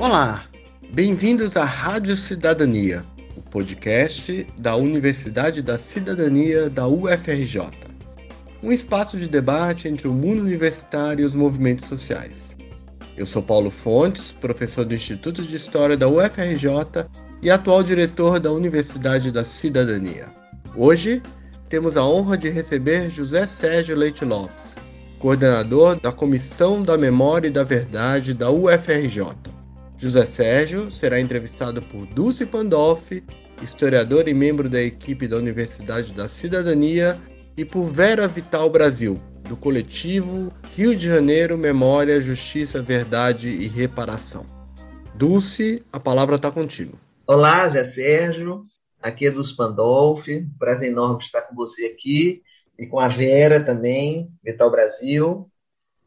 Olá, bem-vindos à Rádio Cidadania, o podcast da Universidade da Cidadania da UFRJ. Um espaço de debate entre o mundo universitário e os movimentos sociais. Eu sou Paulo Fontes, professor do Instituto de História da UFRJ e atual diretor da Universidade da Cidadania. Hoje, temos a honra de receber José Sérgio Leite Lopes, coordenador da Comissão da Memória e da Verdade da UFRJ. José Sérgio será entrevistado por Dulce Pandolfi, historiador e membro da equipe da Universidade da Cidadania, e por Vera Vital Brasil, do coletivo Rio de Janeiro Memória, Justiça, Verdade e Reparação. Dulce, a palavra está contigo. Olá, José Sérgio. Aqui é Dulce Pandolfi. Prazer enorme estar com você aqui e com a Vera também, Vital Brasil.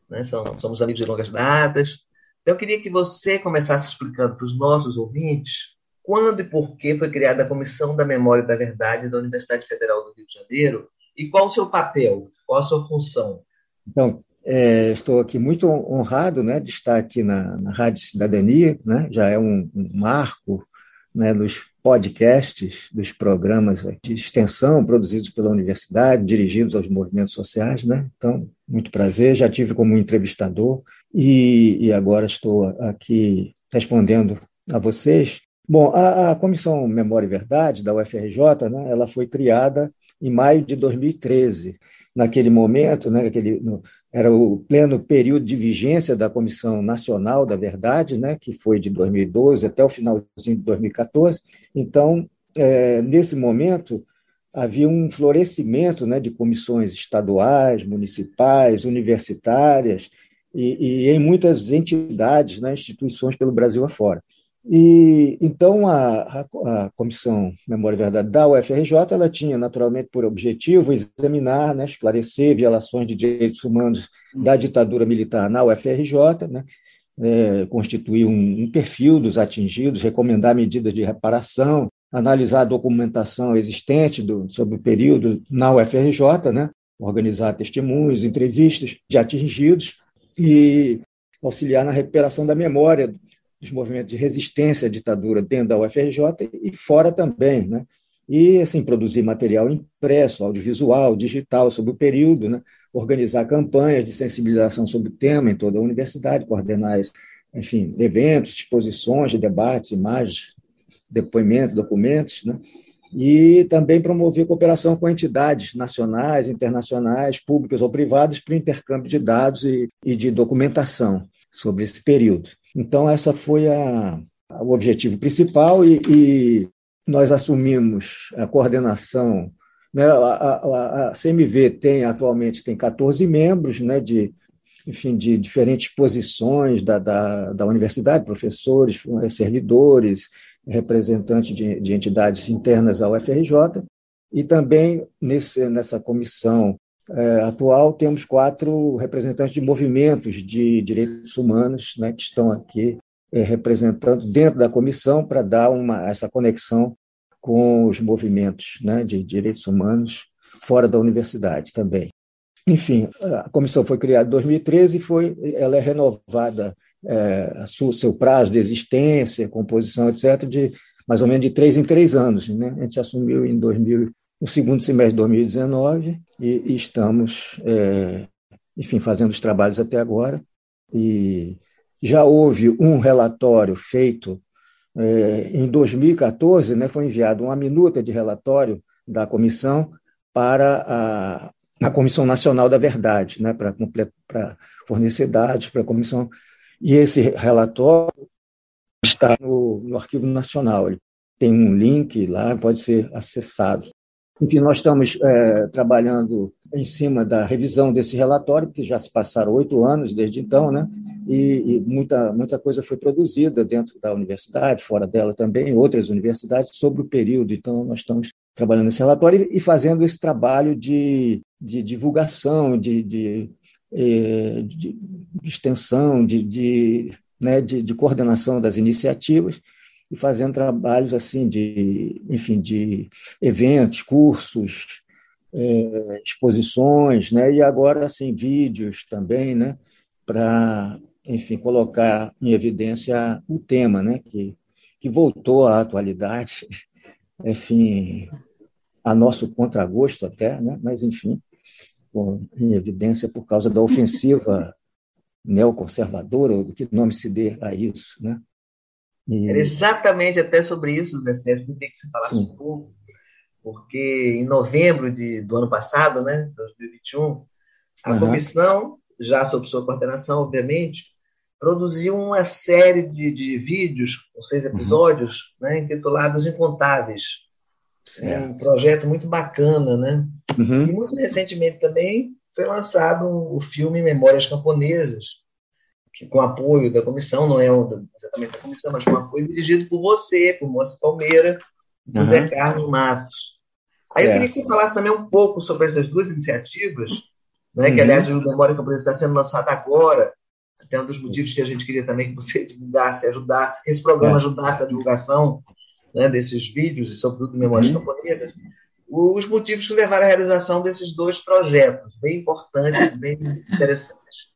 Né? Somos amigos de longas datas. Então, eu queria que você começasse explicando para os nossos ouvintes quando e por que foi criada a Comissão da Memória e da Verdade da Universidade Federal do Rio de Janeiro e qual o seu papel, qual a sua função. Então, é, estou aqui muito honrado né, de estar aqui na, na Rádio Cidadania, né, já é um, um marco né, nos podcasts dos programas de extensão produzidos pela universidade, dirigidos aos movimentos sociais. Né? Então, muito prazer, já tive como entrevistador e, e agora estou aqui respondendo a vocês. Bom, a, a, Comissão Memória e Verdade da UFRJ, né, ela foi criada em maio de 2013. Naquele momento, né, aquele, no, era o pleno período de vigência da Comissão Nacional da Verdade, né, que foi de 2012 até o finalzinho de 2014. Então, é, nesse momento, havia um florescimento né, de comissões estaduais, municipais, universitárias, e, e em muitas entidades, né, instituições pelo Brasil afora. E então a, a, a, Comissão Memória e Verdade da UFRJ ela tinha naturalmente por objetivo examinar, né, esclarecer violações de direitos humanos da ditadura militar na UFRJ, né, é, constituir um, um, perfil dos atingidos, recomendar medidas de reparação, analisar a documentação existente do, sobre o período na UFRJ, né, organizar testemunhos, entrevistas de atingidos, e auxiliar na recuperação da memória dos movimentos de resistência à ditadura dentro da UFRJ e fora também, né? E assim produzir material impresso, audiovisual, digital sobre o período, né? Organizar campanhas de sensibilização sobre o tema em toda a universidade, coordenar, enfim, eventos, exposições, debates, imagens, depoimentos, documentos, né? e também promover cooperação com entidades nacionais, internacionais, públicas ou privadas para o intercâmbio de dados e, e de documentação sobre esse período. Então, essa foi a, o objetivo principal e, e, nós assumimos a coordenação. Né, a, a, a, CMV tem atualmente tem 14 membros né, de, enfim, de diferentes posições da, da, da universidade, professores, servidores, representantes de, de entidades internas ao UFRJ, e também nesse, nessa comissão atual temos quatro representantes de movimentos de direitos humanos né, que estão aqui é, representando dentro da comissão para dar uma, essa conexão com os movimentos né, de direitos humanos fora da universidade também. Enfim, a comissão foi criada em 2013 e foi, ela é renovada é, sua, seu prazo de existência, composição, etc., de mais ou menos de três em três anos. Né? A gente assumiu em 2000, no segundo semestre de 2019 e, e estamos, é, enfim, fazendo os trabalhos até agora. E já houve um relatório feito é, em 2014, né, foi enviado uma minuta de relatório da comissão para a, a Comissão Nacional da Verdade, né, para, para fornecer dados para a Comissão e esse relatório está no, no Arquivo Nacional. Ele tem um link lá, pode ser acessado. Enfim, nós estamos é, trabalhando em cima da revisão desse relatório, porque já se passaram oito anos desde então, né? E, e, muita, muita coisa foi produzida dentro da universidade, fora dela também, outras universidades, sobre o período. Então, nós estamos trabalhando nesse relatório e, e fazendo esse trabalho de, de divulgação, de, de é, de, de extensão, de, de, né, de, de, coordenação das iniciativas e fazendo trabalhos assim de, enfim, de eventos, cursos, é, exposições, né, e agora assim vídeos também, né, para enfim, colocar em evidência o tema, né, que, que voltou à atualidade, enfim, a nosso contragosto até, né, mas, enfim, em evidência por causa da ofensiva neoconservadora, ou que nome se dê a isso. Né? E... Era exatamente até sobre isso, Zé Sérgio, que que você falasse Sim. um pouco, porque em novembro de, do ano passado, né, 2021, a uhum. comissão, já sob sua coordenação, obviamente, produziu uma série de, de vídeos, com seis uhum. episódios, uhum. né, intitulados Incontáveis. É um projeto muito bacana, né? Uhum. E muito recentemente também foi lançado o filme Memórias Camponesas, que com apoio da comissão, não é exatamente da comissão, mas com apoio dirigido por você, por Moça Palmeira, por uhum. Zé Carlos Matos. Aí eu queria que você falasse também um pouco sobre essas duas iniciativas, né, uhum. que aliás o Memória Camponesa está sendo lançado agora, até um dos motivos que a gente queria também que você divulgasse, ajudasse, que esse programa é. ajudasse a divulgação né, desses vídeos e sobretudo Memórias uhum. Camponesas, os motivos que levaram à realização desses dois projetos, bem importantes, bem interessantes.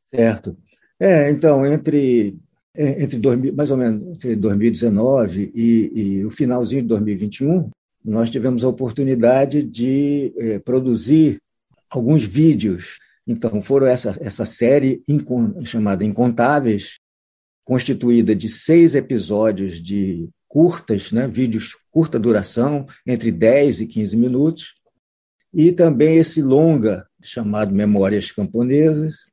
Certo. É, então, entre, é, entre dois, mais ou menos entre 2019 e, e, o finalzinho de 2021, nós tivemos a oportunidade de é, produzir alguns vídeos. Então, foram essa, essa série chamada Incontáveis, constituída de seis episódios de curtas, né, vídeos curta duração, entre 10 e 15 minutos, e também esse longa chamado Memórias Camponesas,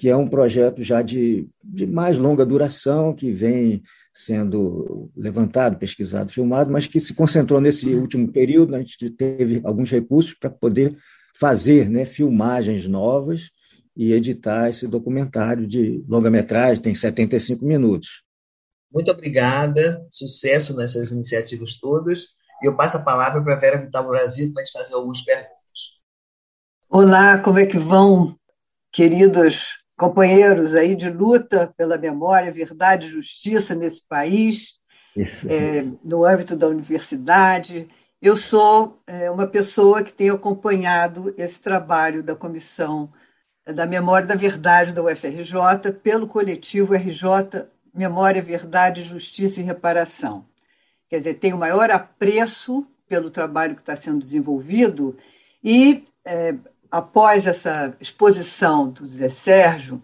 que é um projeto já de, de mais longa duração, que vem sendo levantado, pesquisado, filmado, mas que se concentrou nesse último período. A gente teve alguns recursos para poder fazer né, filmagens novas e editar esse documentário de longa-metragem, tem 75 minutos. Muito obrigada, sucesso nessas iniciativas todas. E eu passo a palavra para a Vera Vital Brasil para a gente fazer algumas perguntas. Olá, como é que vão, queridos companheiros aí de luta pela memória, verdade e justiça nesse país, é, no âmbito da universidade. Eu sou é, uma pessoa que tem acompanhado esse trabalho da Comissão da Memória da Verdade da UFRJ pelo coletivo RJ memória, verdade, justiça e reparação. Quer dizer, tem o maior apreço pelo trabalho que está sendo desenvolvido e, é, após essa exposição do Zé Sérgio,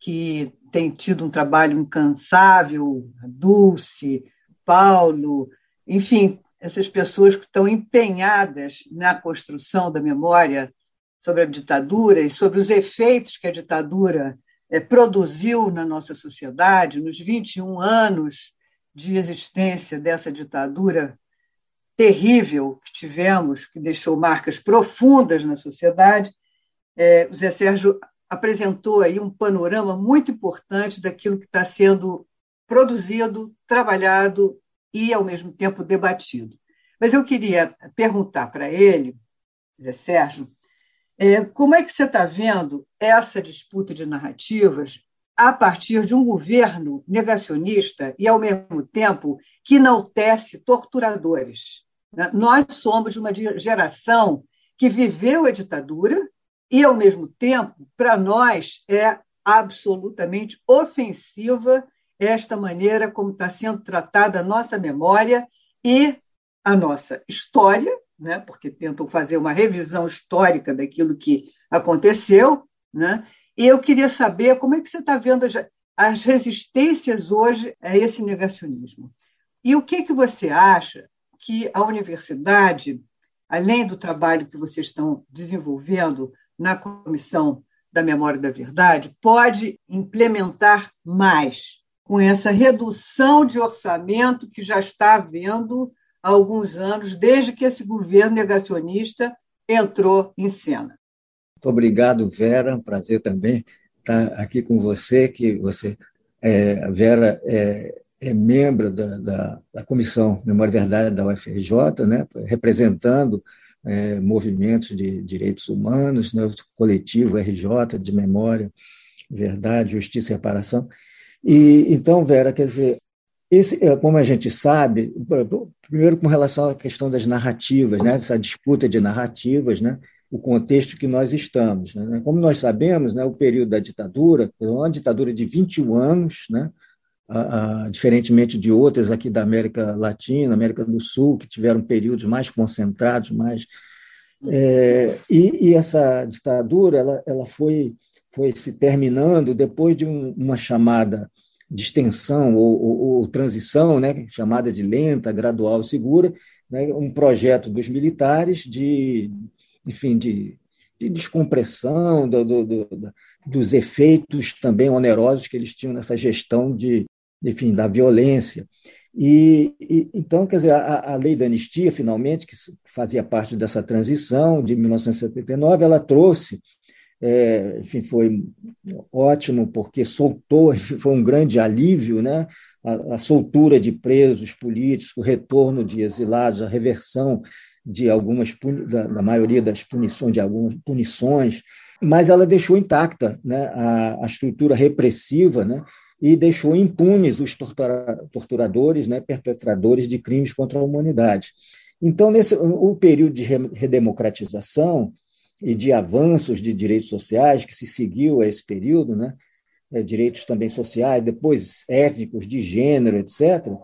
que tem tido um trabalho incansável, Dulce, Paulo, enfim, essas pessoas que estão empenhadas na construção da memória sobre a ditadura e sobre os efeitos que a ditadura é, produziu na nossa sociedade, nos 21 anos de existência dessa ditadura terrível que tivemos, que deixou marcas profundas na sociedade, é, o Zé Sérgio apresentou aí um panorama muito importante daquilo que está sendo produzido, trabalhado e, ao mesmo tempo, debatido. Mas eu queria perguntar para ele, Zé Sérgio, é, como é que você está vendo essa disputa de narrativas a partir de um governo negacionista e, ao mesmo tempo, que enaltece torturadores? Né? Nós somos de uma geração que viveu a ditadura e, ao mesmo tempo, para nós é absolutamente ofensiva esta maneira como está sendo tratada a nossa memória e a nossa história, né, porque tentam fazer uma revisão histórica daquilo que aconteceu, né, e eu queria saber como é que você está vendo as resistências hoje a esse negacionismo. E o que, que você acha que a universidade, além do trabalho que vocês estão desenvolvendo na Comissão da Memória da Verdade, pode implementar mais com essa redução de orçamento que já está havendo há alguns anos, desde que esse governo negacionista entrou em cena. Muito obrigado, Vera. Prazer também estar aqui com você, que você, é, Vera, é, é membro da, da, da, Comissão Memória e Verdade da UFRJ, né, representando é, movimentos de direitos humanos, né, coletivo RJ de Memória, Verdade, Justiça e Reparação. E então, Vera, quer dizer, esse, é, como a gente sabe, primeiro com relação à questão das narrativas, né, essa disputa de narrativas, né, o contexto que nós estamos. Né? Como nós sabemos, né, o período da ditadura, uma ditadura de 21 anos, né, a, a, diferentemente de outras aqui da América Latina, América do Sul, que tiveram períodos mais concentrados, mais é, e, e, essa ditadura ela, ela foi, foi se terminando depois de um, uma chamada de extensão ou, ou, ou, transição, né, chamada de lenta, gradual e segura, né, um projeto dos militares de, enfim, de, de descompressão do, do, do, dos efeitos também onerosos que eles tinham nessa gestão de, enfim, da violência. E, e, então, quer dizer, a, a, lei da anistia, finalmente, que fazia parte dessa transição de 1979, ela trouxe, é, enfim, foi ótimo porque soltou, foi um grande alívio, né? A, a, soltura de presos políticos, o retorno de exilados, a reversão de algumas da, da maioria das punições, de algumas punições, mas ela deixou intacta, né? A, a estrutura repressiva, né? e deixou impunes os tortura, torturadores, né, perpetradores de crimes contra a humanidade. Então, nesse o período de redemocratização e de avanços de direitos sociais que se seguiu a esse período, né, é, direitos também sociais, depois étnicos, de gênero, etc.,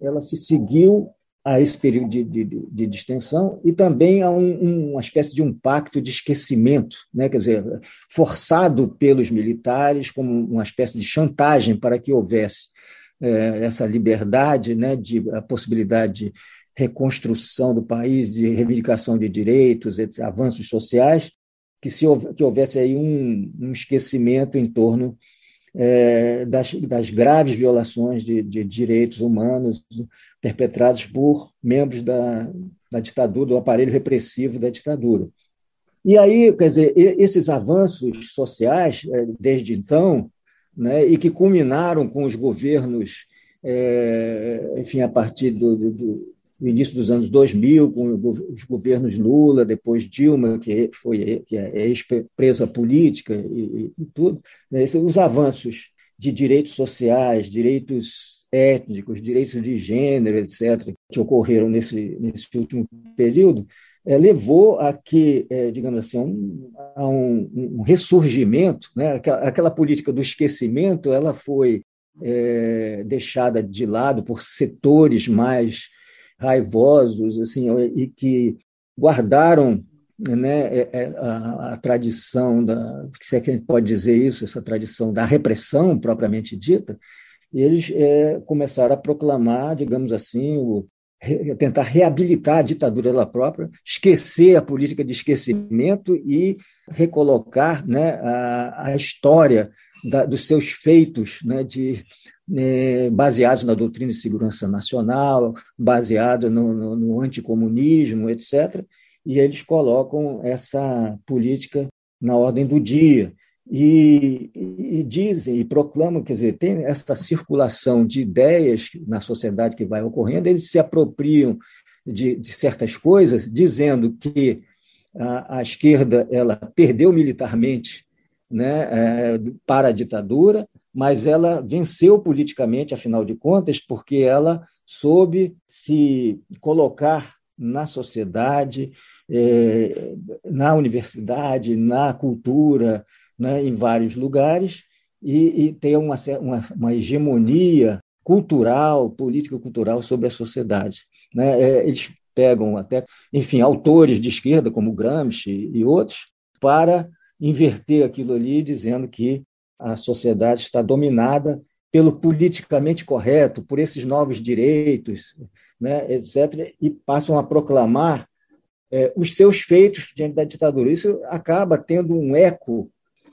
ela se seguiu a esse período de, de, de distensão e também a um, uma espécie de um pacto de esquecimento, né? quer dizer, forçado pelos militares como uma espécie de chantagem para que houvesse é, essa liberdade, né? de, a possibilidade de reconstrução do país, de reivindicação de direitos, etc., avanços sociais, que, se, que houvesse aí um, um esquecimento em torno é, das, das, graves violações de, de, direitos humanos perpetrados por membros da, da ditadura, do aparelho repressivo da ditadura. E aí, quer dizer, esses avanços sociais, é, desde então, né, e que culminaram com os governos, é, enfim, a partir do, do, no início dos anos 2000, com os governos Lula, depois Dilma, que foi que é ex-presa política e, e tudo, né? os avanços de direitos sociais, direitos étnicos, direitos de gênero, etc., que ocorreram nesse, nesse último período, é, levou a que, é, digamos assim, um, a um, um ressurgimento, né? aquela, aquela, política do esquecimento, ela foi é, deixada de lado por setores mais raivosos, assim, e que guardaram né, é, é, a, a, tradição da, se é que a gente pode dizer isso, essa tradição da repressão propriamente dita, eles é, começaram a proclamar, digamos assim, o, tentar reabilitar a ditadura dela própria, esquecer a política de esquecimento e recolocar né, a, a história da, dos seus feitos né, de né, baseados na doutrina de segurança nacional, baseado no, no, no anticomunismo, etc. E eles colocam essa política na ordem do dia. E, e, dizem e proclamam, quer dizer, tem essa circulação de ideias na sociedade que vai ocorrendo, eles se apropriam de, de certas coisas, dizendo que a, a, esquerda ela perdeu militarmente né, é, para a ditadura, mas ela venceu politicamente, afinal de contas, porque ela soube se colocar na sociedade, eh, na universidade, na cultura, né, em vários lugares, e, e ter uma, uma, uma hegemonia cultural, político-cultural sobre a sociedade. Né? É, eles pegam até, enfim, autores de esquerda, como Gramsci e outros, para inverter aquilo ali, dizendo que a sociedade está dominada pelo politicamente correto, por esses novos direitos, né, etc., e passam a proclamar é, os seus feitos diante da ditadura. Isso acaba tendo um eco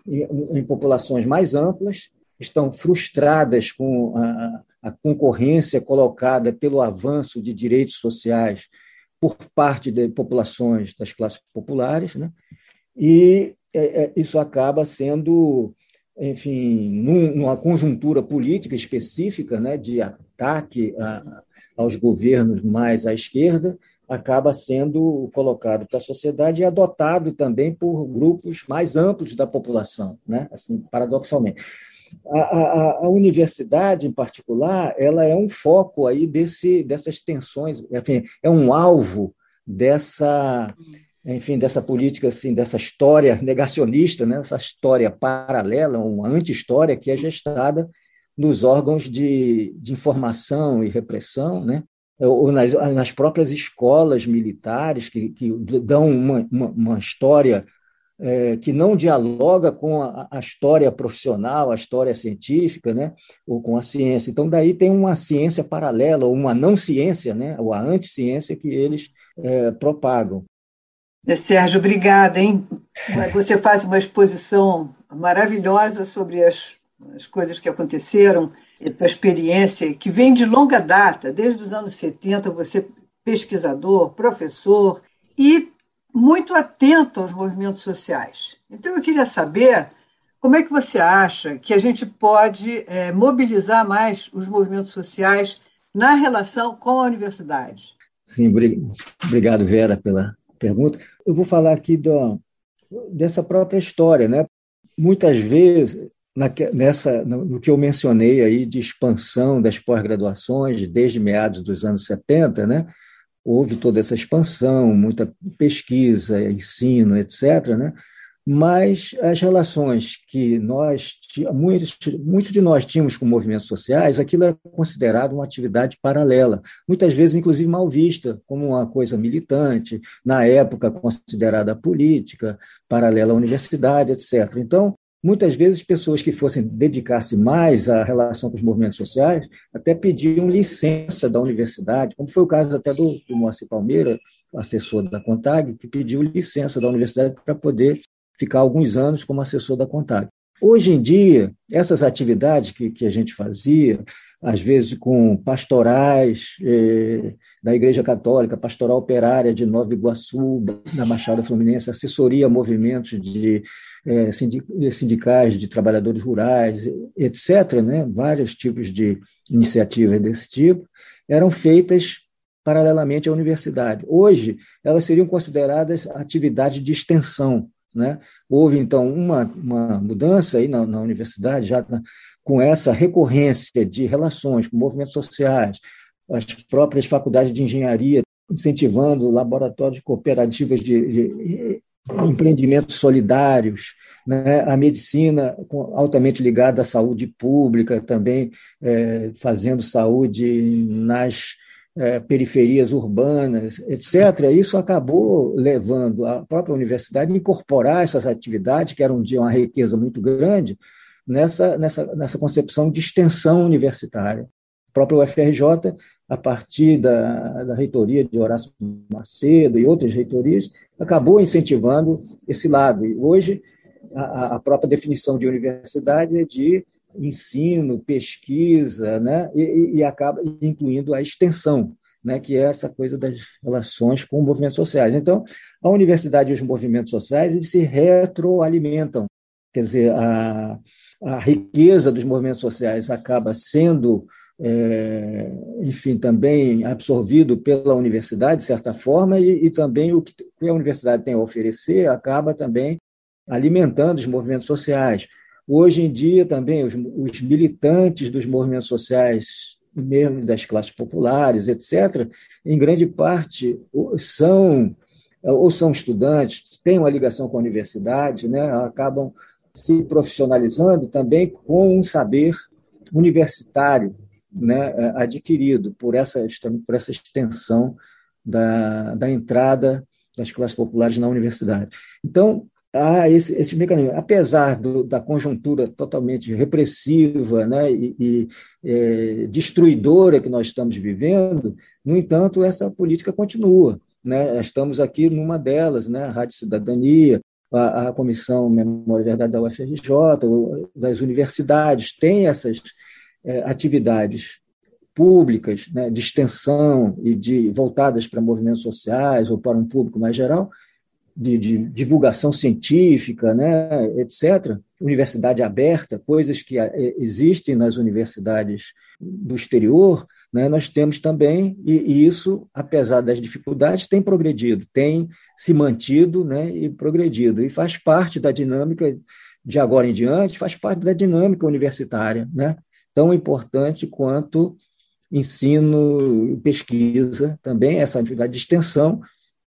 em, em populações mais amplas, estão frustradas com a, a, concorrência colocada pelo avanço de direitos sociais por parte de populações das classes populares, né? e é, é, isso acaba sendo enfim, num, numa conjuntura política específica né, de ataque a, aos governos mais à esquerda, acaba sendo colocado para a sociedade e adotado também por grupos mais amplos da população, né? assim, paradoxalmente. A, a, a, universidade, em particular, ela é um foco aí desse, dessas tensões, enfim, é um alvo dessa enfim, dessa política, assim, dessa história negacionista, né? essa história paralela, uma anti-história que é gestada nos órgãos de, de informação e repressão, né? ou nas, nas próprias escolas militares, que, que dão uma, uma, uma história é, que não dialoga com a, a, história profissional, a história científica, né? ou com a ciência. Então, daí tem uma ciência paralela, ou uma não ciência, né? ou a anticiência que eles é, propagam. É, Sérgio, obrigada. Hein? Você faz uma exposição maravilhosa sobre as, as coisas que aconteceram, a experiência, que vem de longa data, desde os anos 70, você pesquisador, professor e muito atento aos movimentos sociais. Então, eu queria saber como é que você acha que a gente pode é, mobilizar mais os movimentos sociais na relação com a universidade? Sim, obrigado, Vera, pela pergunta. Eu vou falar aqui do, dessa própria história, né? Muitas vezes na, nessa no que eu mencionei aí de expansão das pós-graduações desde meados dos anos 70, né? Houve toda essa expansão, muita pesquisa, ensino, etc., né? Mas as relações que nós, muitos, muitos de nós tínhamos com movimentos sociais, aquilo é considerado uma atividade paralela, muitas vezes, inclusive, mal vista, como uma coisa militante, na época considerada política, paralela à universidade, etc. Então, muitas vezes, pessoas que fossem dedicar-se mais à relação com os movimentos sociais até pediam licença da universidade, como foi o caso até do, do Moacir Palmeira, assessor da CONTAG, que pediu licença da universidade para poder ficar alguns anos como assessor da CONTAG. Hoje em dia, essas atividades que, que a gente fazia, às vezes com pastorais eh, da Igreja Católica, pastoral operária de Nova Iguaçu, na Baixada Fluminense, assessoria a movimentos de eh, sindicais de trabalhadores rurais, etc., né? vários tipos de iniciativas desse tipo, eram feitas paralelamente à universidade. Hoje, elas seriam consideradas atividades de extensão, né? Houve, então, uma, uma mudança aí na, na universidade, já com essa recorrência de relações com movimentos sociais, as próprias faculdades de engenharia incentivando laboratórios cooperativas de, de empreendimentos solidários, né? a medicina altamente ligada à saúde pública, também é, fazendo saúde nas é, periferias urbanas, etc., isso acabou levando a própria universidade a incorporar essas atividades, que eram de uma riqueza muito grande, nessa, nessa, nessa concepção de extensão universitária. O próprio UFRJ, a partir da, da reitoria de Horácio Macedo e outras reitorias, acabou incentivando esse lado. E hoje, a, a própria definição de universidade é de ensino, pesquisa, né? e, e acaba incluindo a extensão, né? que é essa coisa das relações com movimentos sociais. Então, a universidade e os movimentos sociais eles se retroalimentam. Quer dizer, a, a riqueza dos movimentos sociais acaba sendo, é, enfim, também absorvido pela universidade, de certa forma, e, e também o que a universidade tem a oferecer acaba também alimentando os movimentos sociais. Hoje em dia, também, os, os militantes dos movimentos sociais, mesmo das classes populares, etc., em grande parte são ou são estudantes, têm uma ligação com a universidade, né, acabam se profissionalizando também com um saber universitário né, adquirido por essa, por essa extensão da, da entrada das classes populares na universidade. Então, há esse, esse mecanismo. Apesar do, da conjuntura totalmente repressiva né, e, e é, destruidora que nós estamos vivendo, no entanto, essa política continua. Né? Estamos aqui numa delas, né? a Rádio Cidadania, a, a Comissão Memória e Verdade da UFRJ, das universidades, têm essas é, atividades públicas né, de extensão e de voltadas para movimentos sociais ou para um público mais geral, de, de, divulgação científica, né, etc., universidade aberta, coisas que eh, existem nas universidades do exterior, né, nós temos também, e, e, isso, apesar das dificuldades, tem progredido, tem se mantido né, e progredido, e faz parte da dinâmica de agora em diante, faz parte da dinâmica universitária, né, tão importante quanto ensino e pesquisa, também essa atividade de extensão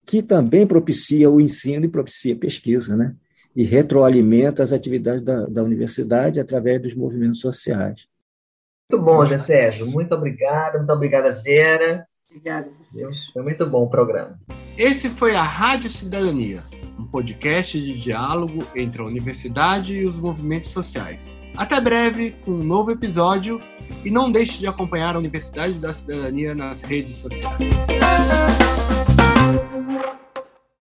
que também propicia o ensino e propicia a pesquisa, né? e retroalimenta as atividades da, da universidade através dos movimentos sociais. Muito bom, Zé Sérgio. Muito obrigado. Muito obrigada, Vera. Obrigada. Foi muito bom o programa. Esse foi a Rádio Cidadania, um podcast de diálogo entre a universidade e os movimentos sociais. Até breve com um novo episódio e não deixe de acompanhar a Universidade da Cidadania nas redes sociais.